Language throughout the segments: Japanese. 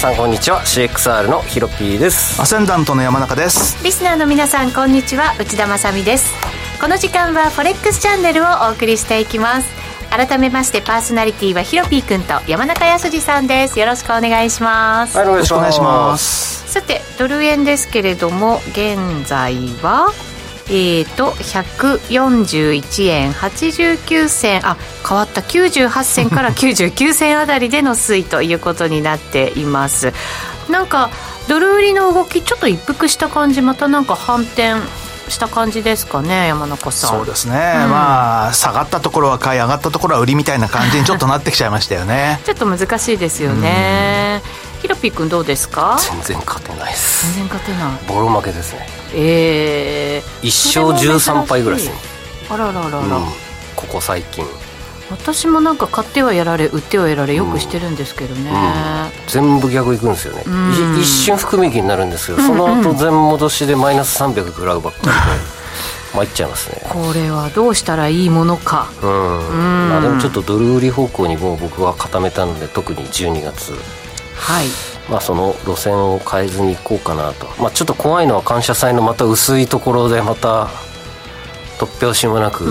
さんこんにちは。CXR のヒロピーです。アセンダントの山中です。リスナーの皆さんこんにちは。内田まさです。この時間はフォレックスチャンネルをお送りしていきます。改めましてパーソナリティはヒロピー君と山中康さんです。よろしくお願いします。はいお願いします。さてドル円ですけれども現在は？えーと、141円89銭。あ変わった。98銭から99銭あたりでの推移ということになっています。なんかドル売りの動きちょっと一服した感じまたなんか反転した感じですかね山中さん。そうですね、うん、まあ下がったところは買い上がったところは売りみたいな感じにちょっとなってきちゃいましたよね。ちょっと難しいですよね、ヒロピー君どうですか？全然勝てないです。全然勝てない。ボロ負けですね。ええー、1勝13敗ぐらいですね。あらららら、うん、ここ最近。私もなんか買ってはやられ売ってはやられよくしてるんですけどね、うん。うん、全部逆いくんですよね、一瞬含み益になるんですけどその後全戻しでマイナス300食らうばっかりで参っちゃいますね。これはどうしたらいいものか。うん、まあでもちょっとドル売り方向にもう僕は固めたので特に12月はい。まあ、その路線を変えずにいこうかなと、まあ、ちょっと怖いのは感謝祭のまた薄いところでまた突拍子もなく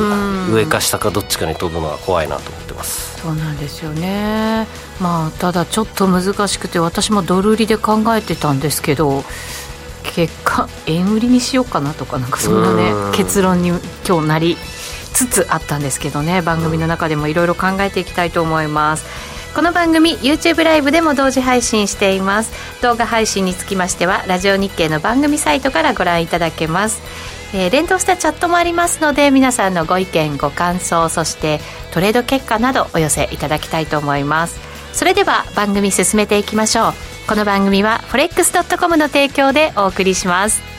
上か下かどっちかに飛ぶのは怖いなと思ってます。そうなんですよね。まあただちょっと難しくて私もドル売りで考えてたんですけど結果円売りにしようかなとかなんかそんなね結論に今日なりつつあったんですけどね。番組の中でもいろいろ考えていきたいと思いますこの番組 YouTube ライブでも同時配信しています。動画配信につきましてはラジオ日経の番組サイトからご覧いただけます。えー、連動したチャットもありますので皆さんのご意見ご感想そしてトレード結果などお寄せいただきたいと思います。それでは番組進めていきましょう。この番組は forex.com の提供でお送りします。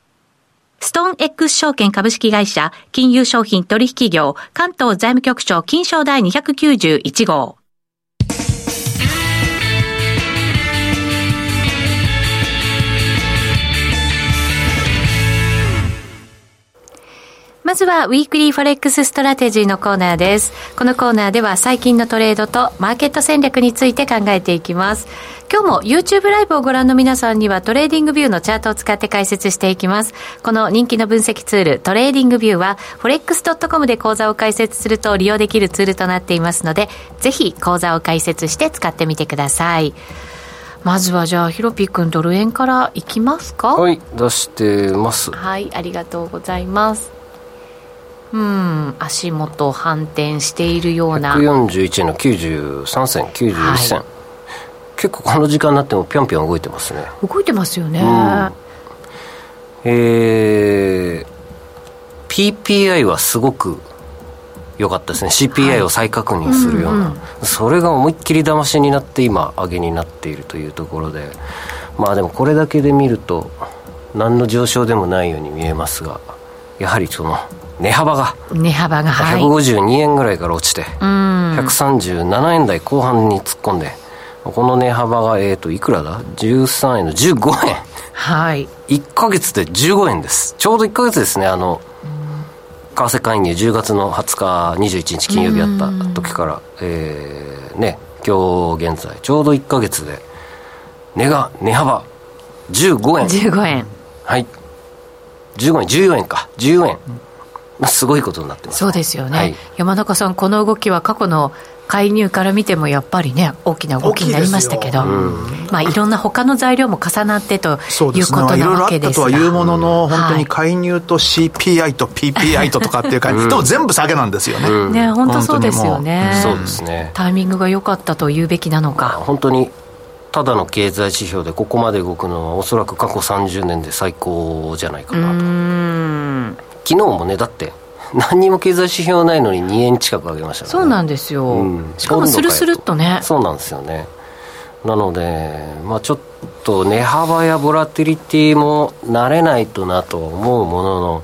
ストーン X 証券株式会社、金融商品取引業、関東財務局長金賞第291号。ずは、 Weekly Forex Strategy のコーナーです。このコーナーでは、最近のトレードとマーケット戦略について考えていきます。今日も YouTube ライブをご覧の皆さんには、 TradingView のチャートを使って解説していきます。この人気の分析ツール、 TradingView は、forex.com で口座を開設すると利用できるツールとなっていますので、ぜひ口座を開設して使ってみてください。まずはじゃあヒロピー君ドル円からいきますか？はい出してますはいありがとうございますうん足元反転しているような。141円の93銭91銭、はい、結構この時間になってもぴょんぴょん動いてますね。動いてますよね、うん、えー、PPI はすごく良かったですね。CPI を再確認するような、はいうんうん、それが思いっきり騙しになって今上げになっているというところで。まあでもこれだけで見ると何の上昇でもないように見えますがやはりその値幅が。値幅が、はい、152円ぐらいから落ちて。137円台後半に突っ込んで。この値幅がえっ、ー、といくらだ？13円の15円。はい。1か月で15円です。ちょうど1か月ですねあの為替介入。10月の20日21日金曜日やった時から。えー、ね今日現在。ちょうど1か月で値が値幅。15円。15円。はい。15円14円か。14円、すごいことになってます、そうですよね、はい。山中さん、この動きは過去の介入から見てもやっぱりね、大きな動きになりましたけど、まあ、いろんな他の材料も重なってということないろいろあわけですが。ったとはいうものの、本当にはい介入と CPI と PPI ととかっていう感じ、でも全部下げなんですよね。ね、本当そうですよね。そうですね。タイミングが良かったと言うべきなのか。本当にただの経済指標でここまで動くのはおそらく過去30年で最高じゃないかなと。うん昨日もねだって何にも経済指標ないのに2円近く上げましたから、ね、そうなんですよ、うん。しかもスルスルっとね。そうなんですよね。なのでまあちょっと値幅やボラティリティも慣れないとなとは思うものの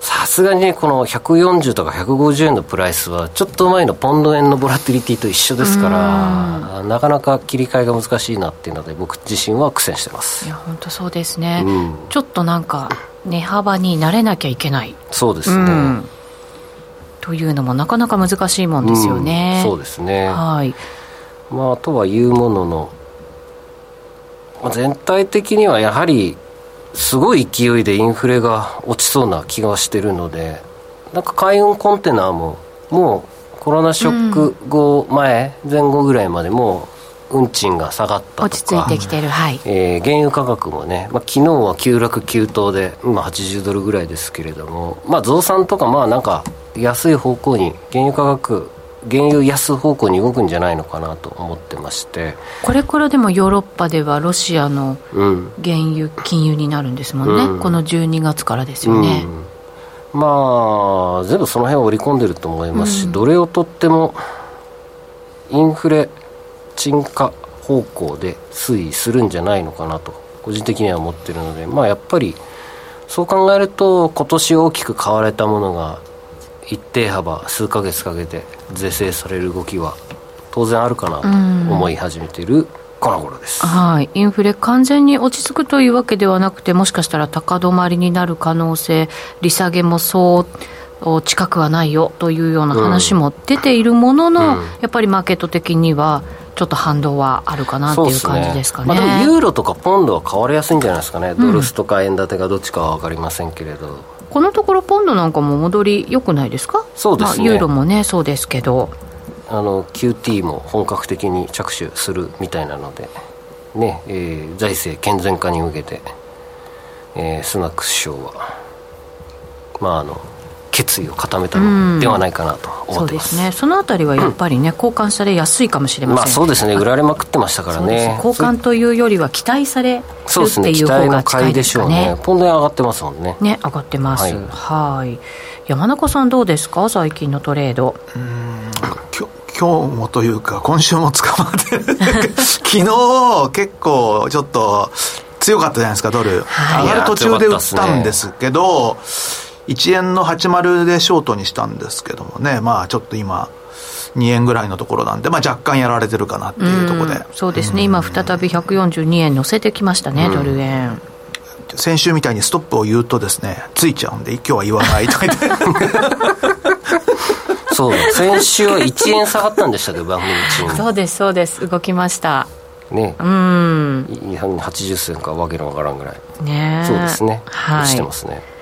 さすがにねこの140とか150円のプライスはちょっと前のポンド円のボラティリティと一緒ですからなかなか切り替えが難しいなっていうので僕自身は苦戦してます。いや本当そうですね、うん。ちょっとなんか値幅に慣れなきゃいけない、そうですね、うん。というのもなかなか難しいもんですよね、うん。そうですね。はい。まあ、とはいうものの、まあ、全体的にはやはりすごい勢いでインフレが落ちそうな気がしてるのでなんか海運コンテナももうコロナショック後前、前後ぐらいまでもう運賃が下がったとか落ち着いてきてるはい。えー原油価格もね、まあ、昨日は急落急騰で今80ドルぐらいですけれども、まあ、増産とかまあなんか安い方向に原油価格原油安方向に動くんじゃないのかなと思ってまして、これからでもヨーロッパではロシアのうん。原油禁輸になるんですもんね、うん。この12月からですよね、うん、まあ全部その辺を織り込んでると思いますし、どれをとってもインフレ沈下方向で推移するんじゃないのかなと個人的には思ってるのでまあやっぱりそう考えると今年大きく買われたものが一定幅数ヶ月かけて是正される動きは当然あるかなと思い始めているこの頃です、はい、インフレ完全に落ち着くというわけではなくてもしかしたら高止まりになる可能性利下げもそう近くはないよというような話も出ているものの、うん。やっぱりマーケット的にはちょっと反動はあるかなっていう感じですかね。まあ、でもユーロとかポンドは変わりやすいんじゃないですかね、ドルスとか円建てがどっちかは分かりませんけれど。このところポンドなんかも戻り良くないですか？そうですね。まあ、ユーロもねそうですけど。あの QT も本格的に着手するみたいなので、ねえー財政健全化に向けて、えースナク首相は、まあ、あの決意を固めたのではないかなとそうで思ってます,、すね。そのあたりはやっぱりね、交換されやすいかもしれません。まあそうですね。売られまくってましたからそうですね。交換というよりは期待されるそうですっていう方が近い買いですしょうでかねねポンド円上がってますもんね。ね上がってます。はい。はい。山中さんどうですか？最近のトレード。きょ今日もというか、今週も捕まってる昨日、結構ちょっと強かったじゃないですか、ドル。はい。上がる途中で売ったんですけど、1円の80でショートにしたんですけどもね、まあちょっと今、2円ぐらいのところなんで、まあ若干やられてるかなっていうところで。うん。そうですね。今再び142円乗せてきましたね、ドル円。先週みたいにストップを言うとですね、ついちゃうんで、今日は言わないとか言って。そうだ先週は1円下がったんでしたけど番組中そうですそうです。動きました。にね。うん。い80銭かわけのわからんぐらい。ねえ。そうですね、はい。してますね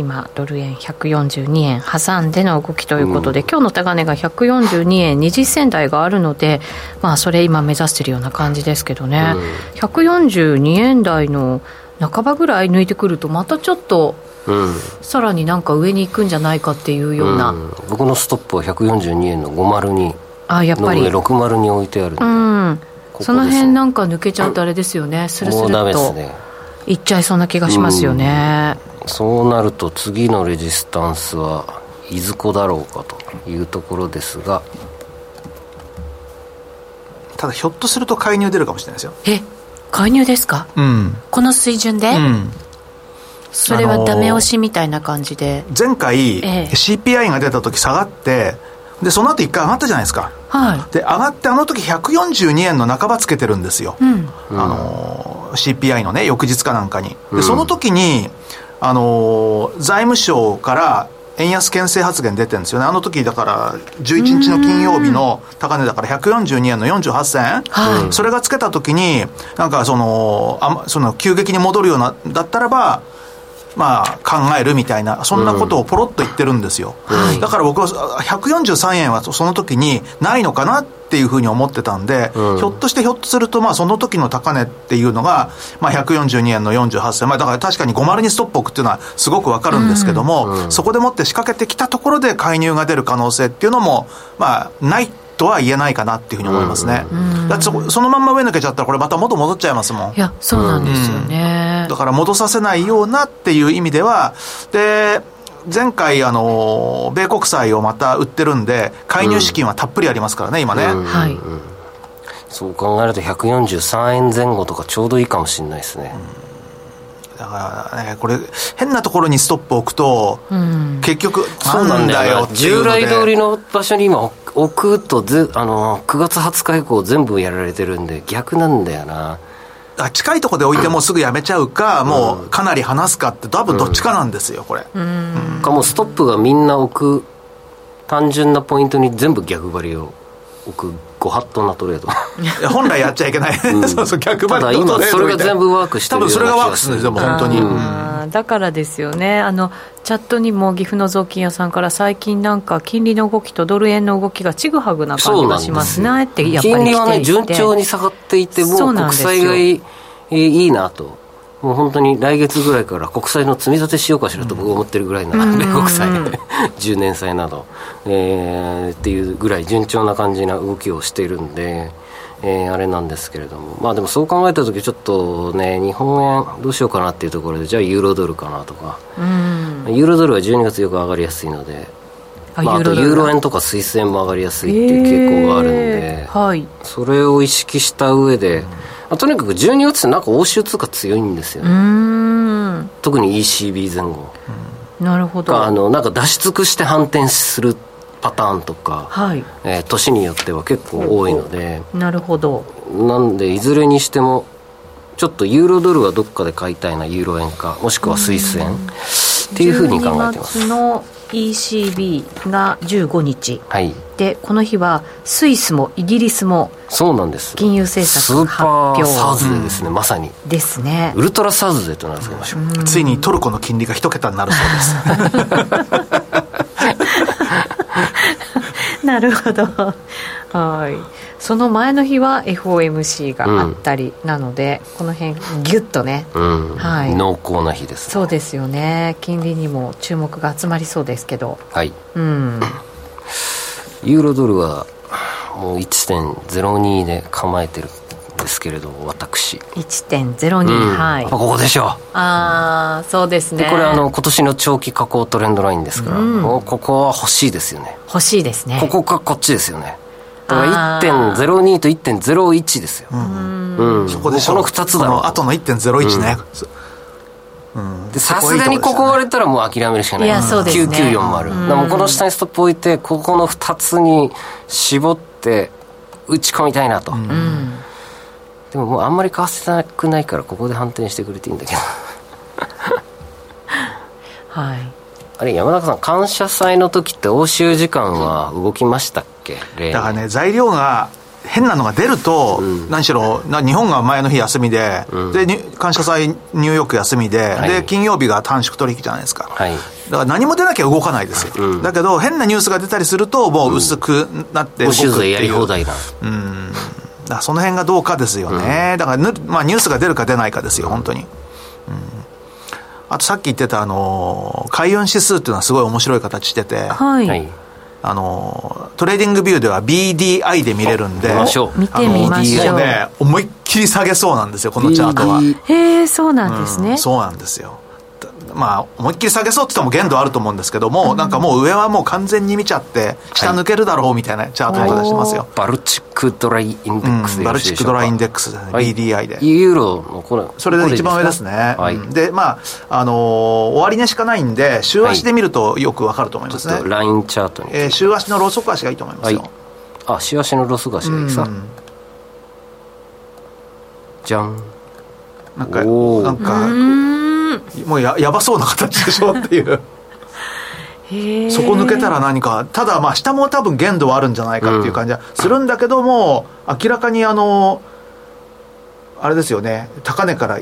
今ドル円142円挟んでの動きということで、今日の高値が142円20銭台があるのでまあそれ今目指してるような感じですけどね、142円台の半ばぐらい抜いてくるとまたちょっとうん。さらになんか上に行くんじゃないかっていうような、うん。僕のストップは142円の52あやっぱり。の上60に置いてある。んで、うん。ここその辺なんか抜けちゃうとあれですよね。スルスルもうダメですねいっちゃいそうな気がしますよね、そうなると次のレジスタンスはいずこだろうかというところですが。ただひょっとすると介入出るかもしれないですよ。え介入ですか？うん。この水準で、うん。それはダメ押しみたいな感じで、前回、ええ。CPI が出た時下がって、で、その後一回上がったじゃないですか。はいで、上がってあの時142円の半ばつけてるんですよ。うんあのー CPI のね、翌日かなんかに。で、その時に、あのー財務省から円安牽制発言出てるんですよね。あの時だから、11日の金曜日の高値だから142円の48銭。はいそれがつけた時に、なんかその、あまその急激に戻るような、だったらば、まあ、考えるみたいな、そんなことをポロッと言ってるんですよ。うん、だから僕は143円はその時にないのかなっていうふうに思ってたんで、うん、ひょっとしてひょっとすると、まあ、その時の高値っていうのが、まあ、142円の48銭、まあ、だから確かに50にストップ置くっていうのはすごくわかるんですけども、うん、そこでもって仕掛けてきたところで介入が出る可能性っていうのも、まあ、ないとは言えないかなっていうふうに思いますね、だってそそのまんま上抜けちゃったらこれまた元戻っちゃいますもんいやそうなんですよね、うん、だから戻させないようなっていう意味ではで前回、あの、米国債をまた売ってるんで、介入資金はたっぷりありますからね、今ね。はい。そう考えると143円前後とかちょうどいいかもしれないですね。だからね、これ、変なところにストップ置くと、うん、結局、そうなんだよ従来通りの場所に今置くとぜあの、9月20日以降全部やられてるんで、逆なんだよな。近いところで置いてもすぐやめちゃうか、うん、もうかなり離すかって、多分どっちかなんですよ、これ。うん、かもうストップがみんな置く、単純なポイントに全部逆張りを置くご法度なトレード。本来やっちゃいけない、うん、そうそう逆張りのトレードそれが全部ワークしてる多分それがワークするんですよ本当に、うん、だからですよね。あのチャットにも岐阜の雑巾屋さんから最近なんか金利の動きとドル円の動きがちぐはぐな感じがしますね。ってやっぱり金利はね順調に下がっていてもう国債がいいなともう本当に来月ぐらいから国債の積み立てしようかしらと僕は思ってるぐらいな、米国債、10年債など、えー、っていうぐらい順調な感じな動きをしているんで、えー、あれなんですけれども、まあでもそう考えたとき、ちょっとね、日本円どうしようかなっていうところで、じゃあユーロドルかなとか、ユーロドルは12月よく上がりやすいので、まあ、あとユーロ円とかスイス円も上がりやすいっていう傾向があるんで、えー。はい、それを意識した上で、まあ、とにかく12月ってなんか欧州通貨強いんですよね。特に ECB 前後、なるほど。あのなんか出し尽くして反転するパターンとか、はい。えー、年によっては結構多いので。なるほど。なんでいずれにしてもちょっとユーロドルはどっかで買いたいなユーロ円かもしくはスイス円。っていうふうに考えてます。12月の ECB が15日、はい、でこの日はスイスもイギリスもそうなんです。金融政策発表。スーパーサーズデですね、うん、まさに。ですね。ウルトラサーズデとなるんですけどついにトルコの金利が一桁になるそうです なるほど。はい。その前の日は FOMC があったりなので、うん、この辺ギュッとね、うん、はい、濃厚な日です、ね、そうですよね。金利にも注目が集まりそうですけど。はい、うん、ユーロドルはもう1.02で構えてるですけれども私1.02、うん、はい。ここでしょ。うああそうですね。これあの今年の長期下降トレンドラインですから、うん、もうここは欲しいですよね。欲しいですね。ここかこっちですよね。だから1.02と1.01ですよ、うん、そこでこの2つだろ。うあとの1.01ね、さすがにここ割れたらもう諦めるしかない。いやそうです、ね、9940、もこの下にストップ置いてここの2つに絞って打ち込みたいなと、うん、でももうあんまり買わせたくないからここで反転してくれていいんだけど。はい。あれ山中さん感謝祭の時って欧州時間は動きましたっけ？だからね材料が変なのが出ると、うん、何しろ日本が前の日休みで、うん、で感謝祭ニューヨーク休みではい、で金曜日が短縮取引じゃないですか、はい、だから何も出なきゃ動かないですよ、うん、だけど変なニュースが出たりするともう薄くなって動くっていう、やり放題だ。うんだその辺がどうかですよね、だから、まあ、ニュースが出るか出ないかですよ本当に、うん、あとさっき言ってたあの海運指数っていうのはすごい面白い形しててはい。あの TradingView では BDI で見れるんで見てみましょう、ね、思いっきり下げそうなんですよこのチャートは。へえそうなんですね、うん、そうなんですよまあ、思いっきり下げそうって言っても限度あると思うんですけども、うん、なんかもう上はもう完全に見ちゃって、下抜けるだろうみたいなチャートが出してますよ。 Baltic Dry Index、うん、 Baltic Dry Index、はい、BDI で。ユーロのこれ。それで一番上ですね。はい、で、まあ、あのー、終値しかないんで、週足で見るとよくわかると思いますね。はい、ラインチャートに。えー、週足のローソク足がいいと思いますよ。はい、あ、週足のローソク足がいいさ。うん、じゃん。なんか、なんか、もうややばそうな形でしょっていう。そこ抜けたら何か。ただまあ下も多分限度はあるんじゃないかっていう感じはするんだけども、明らかにあのあれですよね。高値から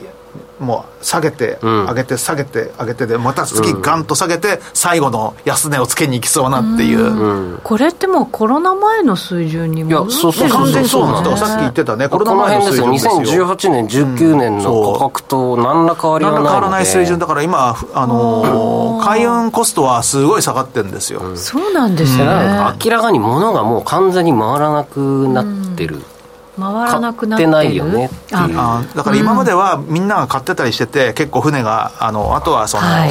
もう下げて、上げて下げて上げてでまた次ガンと下げて、最後の安値をつけにいきそうなっていう、これってもうコロナ前の水準に戻ってるんです完全にそうなんですさっき言ってたね。コロナ前の水準ですよ。2018年19年の価格と何ら変わりはないので、変わらない水準だから今あのー、海運コストはすごい下がってるんですよ、そうなんですね、明らかに物がもう完全に回らなくなってる、回らなくなってないよねあだから今まではみんなが買ってたりしてて結構船があのあとはその、は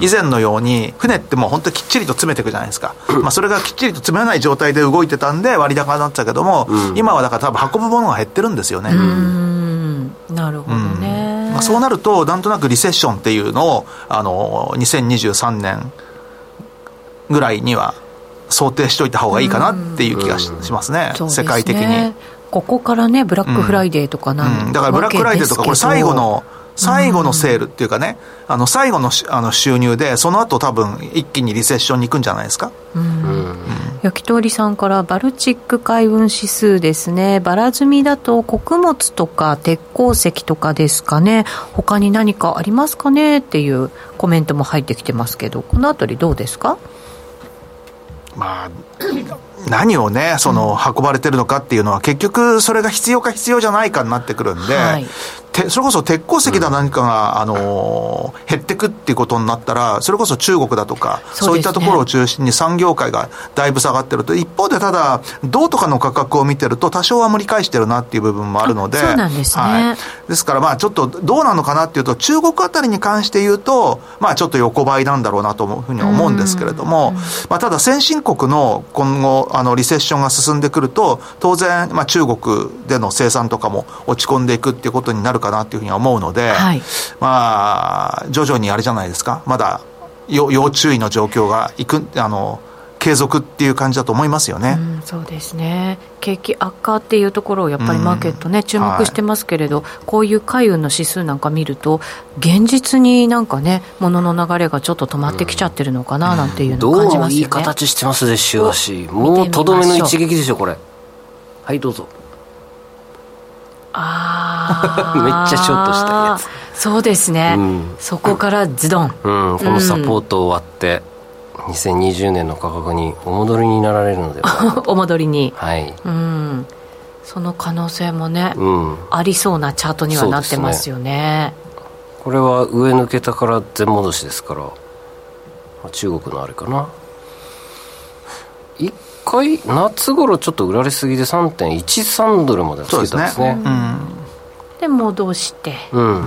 い、以前のように船ってもう本当にきっちりと詰めていくじゃないですか、まあ、それがきっちりと詰めない状態で動いてたんで割高になってたけども、うん、今はだから多分運ぶものが減ってるんですよね。なるほどね、まあ、そうなるとなんとなくリセッションっていうのをあの2023年ぐらいには想定しといた方がいいかなっていう気がしますね、世界的に。ここからね、ブラックフライデーとかな、うんうん、だからブラックフライデーとか、これ、最後の、最後のセールっていうかね、あの最後のあの収入で、その後多分一気にリセッションに行くんじゃないですか？うん、焼き鳥さんから、バルチック海運指数ですね、バラ積みだと穀物とか鉄鉱石とかですかね、他に何かありますかねっていうコメントも入ってきてますけど、このあたりどうですか？まあ何をね、その運ばれてるのかっていうのは、結局、それが必要か必要じゃないかになってくるんで、はい、それこそ鉄鉱石だ何かが、あの減ってくっていうことになったら、それこそ中国だとか、そう、いったところを中心に産業界がだいぶ下がってると、一方でただ、銅とかの価格を見てると、多少は盛り返してるなっていう部分もあるので、そうなんですね、はい、ですから、まあちょっとどうなのかなっていうと、中国あたりに関して言うと、まあちょっと横ばいなんだろうなというふうに思うんですけれども、まあただ、先進国の今後、あのリセッションが進んでくると、当然、まあ、中国での生産とかも落ち込んでいくっていうことになるかなっていうふうには思うので、はい、まあ、徐々にあれじゃないですか、まだ要要注意の状況がいくあの継続っていう感じだと思いますよね、うん、そうですね、景気悪化っていうところをやっぱりマーケットね、うん、注目してますけれど、はい、こういう海運の指数なんか見ると、現実になんかね、ものの流れがちょっと止まってきちゃってるのかななんていうのを感じますよね、うん、どういい形してますでしょうし、もうとどめの一撃でしょ、これ。はい、どうぞ。あ めっちゃショートしたやつ。そうですね、うん、そこからズドン、うん、このサポート終わって、2020年の価格にお戻りになられるのでは。お戻りに。はい、うん、その可能性もね、うん、ありそうなチャートにはなってますよね、ね、これは上抜けたから全戻しですから。中国のあれかな。一回夏頃ちょっと売られすぎで3.13ドルまでつけたんですね。ですね、うん、で戻して、うん。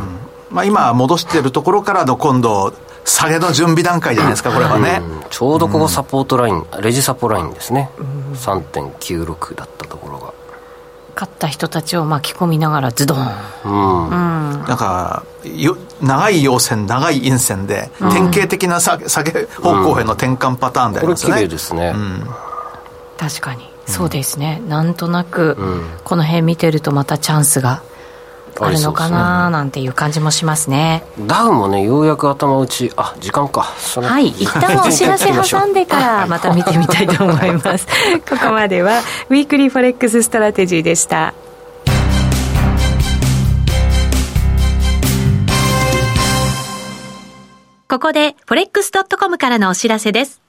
まあ、今戻してるところからの今度下げの準備段階じゃないですか、これはね、ちょうどここサポートライン、レジサポラインですね、3.96だったところが。買った人たちを巻き込みながらズドン、うん。うん、なんかよ長い陽線長い陰線で、典型的な下げ下げ方向への転換パターンでありますね、これ綺麗ですね、確かに。そうですね、なんとなく、この辺見てるとまたチャンスがあるのかななんていう感じもしますね。ダウもねようやく頭打ちあ時間か。はい一旦お知らせ挟んでからまた見てみたいと思います。ここまでは Weekly Forex Strategy でした。ここで forex.com からのお知らせです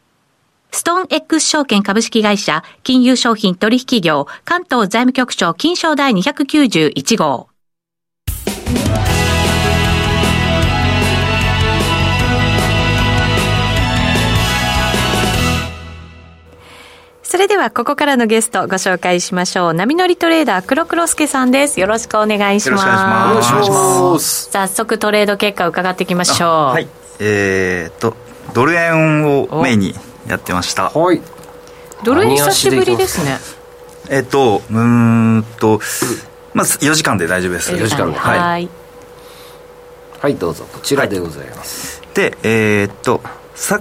ストーン X 証券株式会社、金融商品取引業、関東財務局長金賞第291号。それでははここからのゲストご紹介しましょう。波乗りトレーダー黒黒助さんです。よろしくお願いします。よろしくお願いします。早速トレード結果を伺っていきましょう。はい。えー、っと、ドル円をメインにやってました。はい。ドル円久しぶりですね。えっと、うんと、まず4時間で大丈夫です。4時間で。はい。はい、どうぞ。こちらでございます。はい、で、えー、っと、さ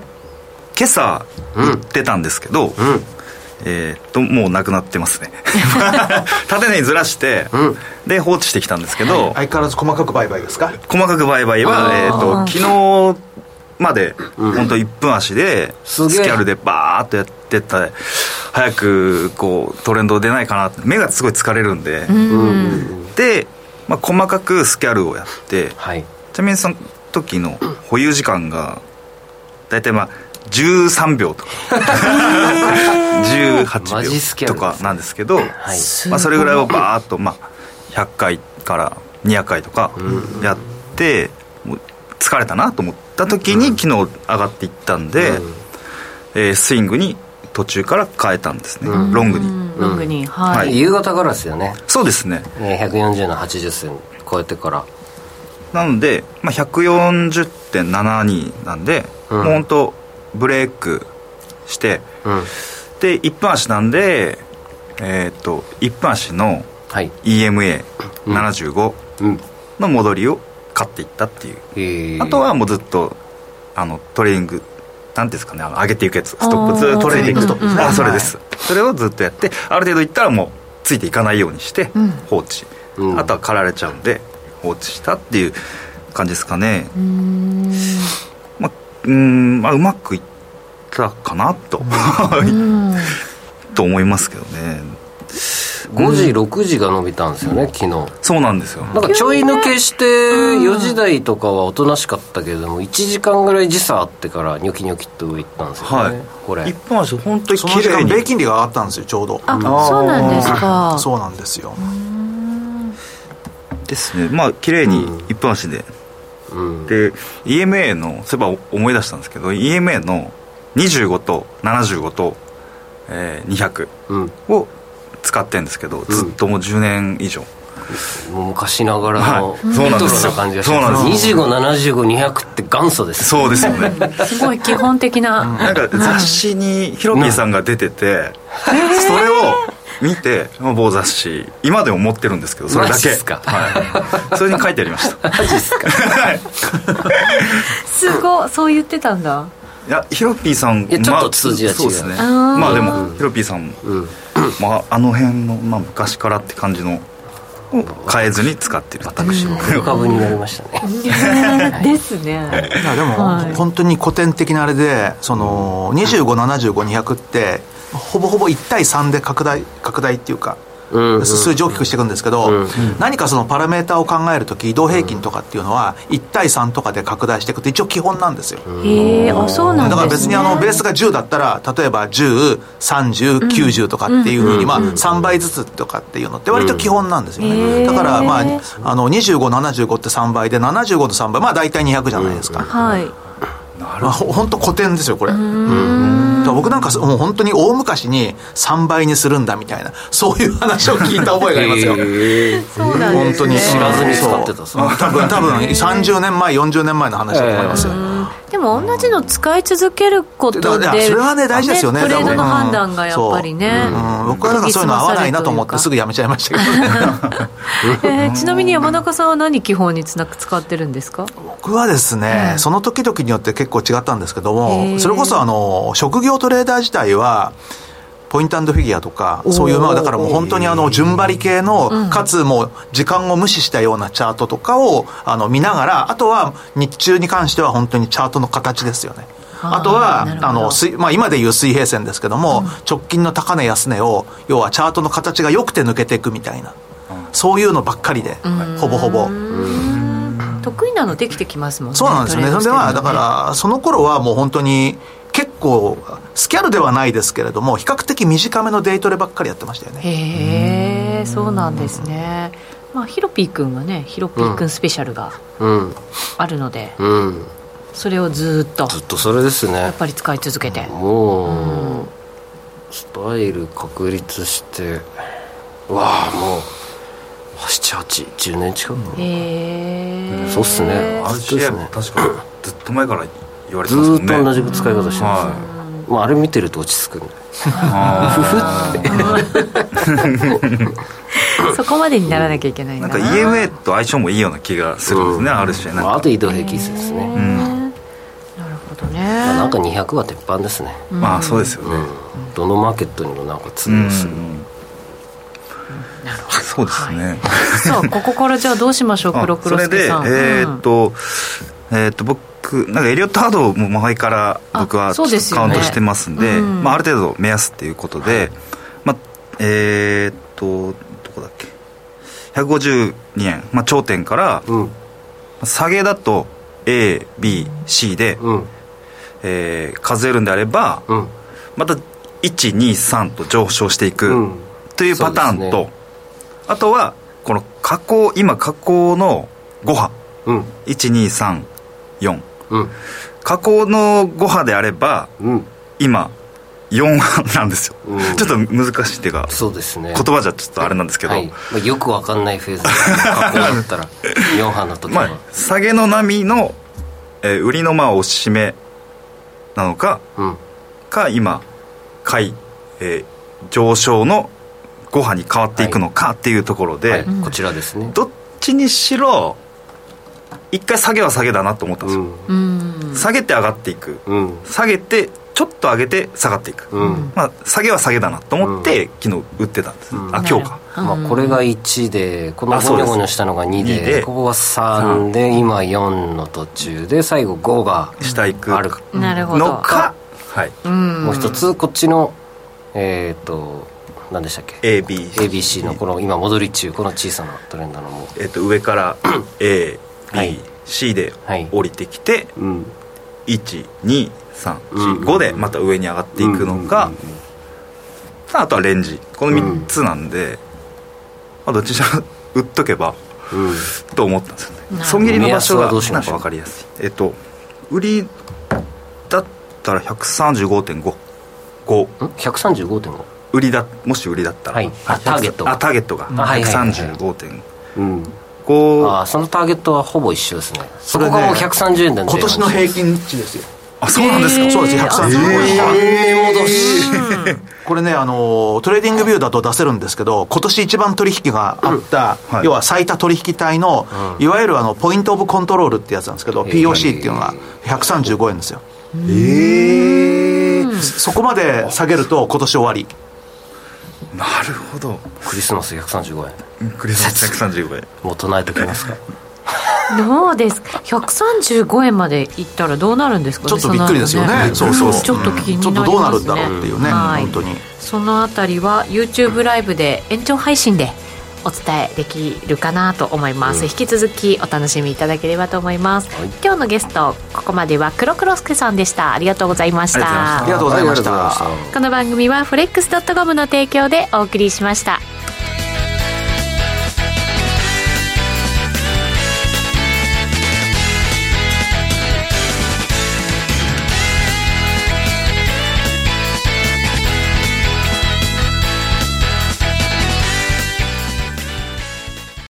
今朝売ってたんですけど、うん、えー、っともうなくなってますね 縦にずらして、うん、で放置してきたんですけど、相変わらず細かく売買ですか？細かく売買は、えー、っと昨日まで、本当1分足でスキャルでバーッとやってった早くこうトレンド出ないかな目がすごい疲れるんで、で、まあ、細かくスキャルをやって、はい、ちなみにその時の保有時間が大体まあ13秒とか。18秒とかなんですけど、はい、まあ、それぐらいをバーッと、まあ、100回から200回とかやって、もう疲れたなと思った時に昨日上がっていったんで、うん、えー、スイングに途中から変えたんですね、うん、ロングに。ロングに、はい、はい、夕方からですよね。そうですね。140の80銭超えてから。なので、まあ、140.72なんで、うん、もう本当ブレークして、うん、で1分足なんでえっ、と1分足の EMA75 の戻りを買っていったっていう、あとはもうずっとあのトレーニングなんですかねあの上げていくやつ。ストップずっとトレーニング。ストップあそれです、それをずっとやってある程度いったらもうついていかないようにして放置、うん、あとは刈られちゃうんで放置したっていう感じですかね。まあうんまあうまくいったかなと。と思いますけどね5時、6時が伸びたんですよね、昨日。そうなんですよ。なんかちょい抜けして4時台とかはおとなしかったけれども1時間ぐらい時差あってからニョキニョキっと上行ったんですよね、はい、これ。一本足本当に綺麗に。米金利が上がったんですよちょうど。あ、そうなんですか。そうなんですよ。ですね。まあ綺麗に一本足で、うん、で EMA のそういえば思い出したんですけど EMA の25と75と、えー、200を使ってるんですけど、ずっともう10年以上、もう昔ながらの、レトロな感じがします。257520って元祖です。そうですよね。すごい基本的ななんか雑誌にヒロピーさんが出てて、それを見て某雑誌今でも持ってるんですけどそれだけ。はい、それに書いてありました。マジっすか？すごそう言ってたんだいやヒロピーさんちょっと数字は違う、そうですね。まあでもヒロピーさん、うん。まあ、あの辺の、まあ、昔からって感じのを変えずに使ってる私も。黒株になりましたね。ですね。いやでも、はい、本当に古典的なあれでその257520ってほぼほぼ1対3で拡大拡大っていうか数字を大きくしていくんですけど、何かそのパラメーターを考えるとき移動平均とかっていうのは1対3とかで拡大していくって一応基本なんですよ。へえあそうなんだから別にあのベースが10だったら例えば103090とかっていうふうにまあ3倍ずつとかっていうのって割と基本なんですよね、だからまああの2575って3倍で75の3倍まあ大体200じゃないですか、はい。なるほど本当古典ですよこれ。うん僕なんかもう本当に大昔に3倍にするんだみたいなそういう話を聞いた覚えがありますよ。そうなんです、ね、本当に。知らずに使ってた多分多分30年前40年前の話だと思いますよ、でも同じの使い続けることでそれはね大事ですよねトレードの判断がやっぱりね、う。ん、僕はなんかそういうの合わないなと思ってすぐやめちゃいましたけどね、えー、ちなみに山中さんは何基本につなく使ってるんですか？僕はですね、その時々によって結構違ったんですけどもそれこそあの職業トレーダー自体はポイントフィギュアとか、そういう、まあ、だからもう本当にあの、順張り系の、かつもう、時間を無視したようなチャートとかを、あの、見ながら、あとは、日中に関しては本当にチャートの形ですよね。あとは、あの、まあ、今でいう水平線ですけども、うん、直近の高値安値を、要はチャートの形が良くて抜けていくみたいな、そういうのばっかりで、ほぼほぼ。得意なのできてきますもんね。そうなんですよね。それでは、だから、その頃はもう本当に、結構スキャルではないですけれども比較的短めのデイトレばっかりやってましたよね。へえそうなんですね、まあ、ヒロピー君はねヒロピー君スペシャルがあるので、うん。うん、それをずっとずっとそれですね。やっぱり使い続けて。もう、うん、スタイル確立してわあもう7810年近く。へえそうっすね。あれですね。確かずっと前から言われてますもんね。ずっと同じ使い方してますね、はいまあ、あれ見てると落ち着くんでふふって。そこまでにならなきゃいけないな。んか EMA と相性もいいような気がするんですね、うん、ある種。なんか。あと移動平均数ですね、うん、なるほどね、まあ、なんか200は鉄板ですね、まあそうですよね、どのマーケットにもなんか通用する、なるほどそうですね、さあここからじゃあどうしましょう 黒黒助さん。それでえー、っと、えー、っと僕なんかエリオットハードも前から僕はカウントしてますんで、ねうん、まあ、ある程度目安っていうことで、まあ、えー、っとどこだっけ？152円、まあ、頂点から、うん、下げだと ABC で、うん、えー、数えるんであれば、うん、また123と上昇していくというパターンと、ね、あとはこの加工今加工の5波、うん、1234、うん、加工の5波であれば、うん、今4波なんですよ、うん、ちょっと難しいっていうかそうですね。言葉じゃちょっとあれなんですけど、はい。まあ、よくわかんないフェーズ。加工だったら 4波の時は、まあ、下げの波の、えー、売りのまあ押しめなのか、うん、か今買い、えー、上昇の5波に変わっていくのかっていうところで、はい。はい、こちらですね。どっちにしろ一回下げは下げだなと思ったんですよ、うん、下げて上がっていく、うん、下げてちょっと上げて下がっていく、うん、まあ、下げは下げだなと思って、昨日売ってたんです、あ今日か、まあ、これが1でこのゴニョゴニョしたのが2でで。ここが3で今4の途中で最後5が下行く。あるのか、はい、もう一つこっちのえっ、ー、と何でしたっけ？AB ABC のこの今戻り中この小さなトレンドのもえっ、と上から ABC で降りてきて、はいうん、12345でまた上に上がっていくのか、あとはレンジ。この3つなんで、まあ、どっちら 売っとけば、と思ったんですよね。損切りの場所がなんか分かりやすい。えっと売りだったら135.5 135.5売りだもし売りだったら、はい、あターゲットあターゲットが。135.5、あそのターゲットはほぼ一緒ですね。そこがもう130円で、今年の平均値ですよ。あそうなんですか、えー、そうです。135円。戻しこれねあの TradingView だと出せるんですけど今年一番取引があった、うんはい、要は最多取引帯の、うん、いわゆるあの point of control ってやつなんですけど、POC っていうのが135円ですよ。ええー、そこまで下げると今年終わりなるほど。クリスマス135円。クリスマス135円。もう唱えときますか。どうですか？135円までいったらどうなるんですか、ね、ちょっとびっくりですよね、ね、そうそう。ちょっと気になりますね、ちょっとどうなるんだろうっていうね、はい、本当に。そのあたりは YouTube ライブで延長配信でお伝えできるかなと思います、うん、引き続きお楽しみいただければと思います、はい、今日のゲストここまでは黒黒助さんでした。ありがとうございました。ありがとうございました。この番組はフレックスドットコムの提供でお送りしました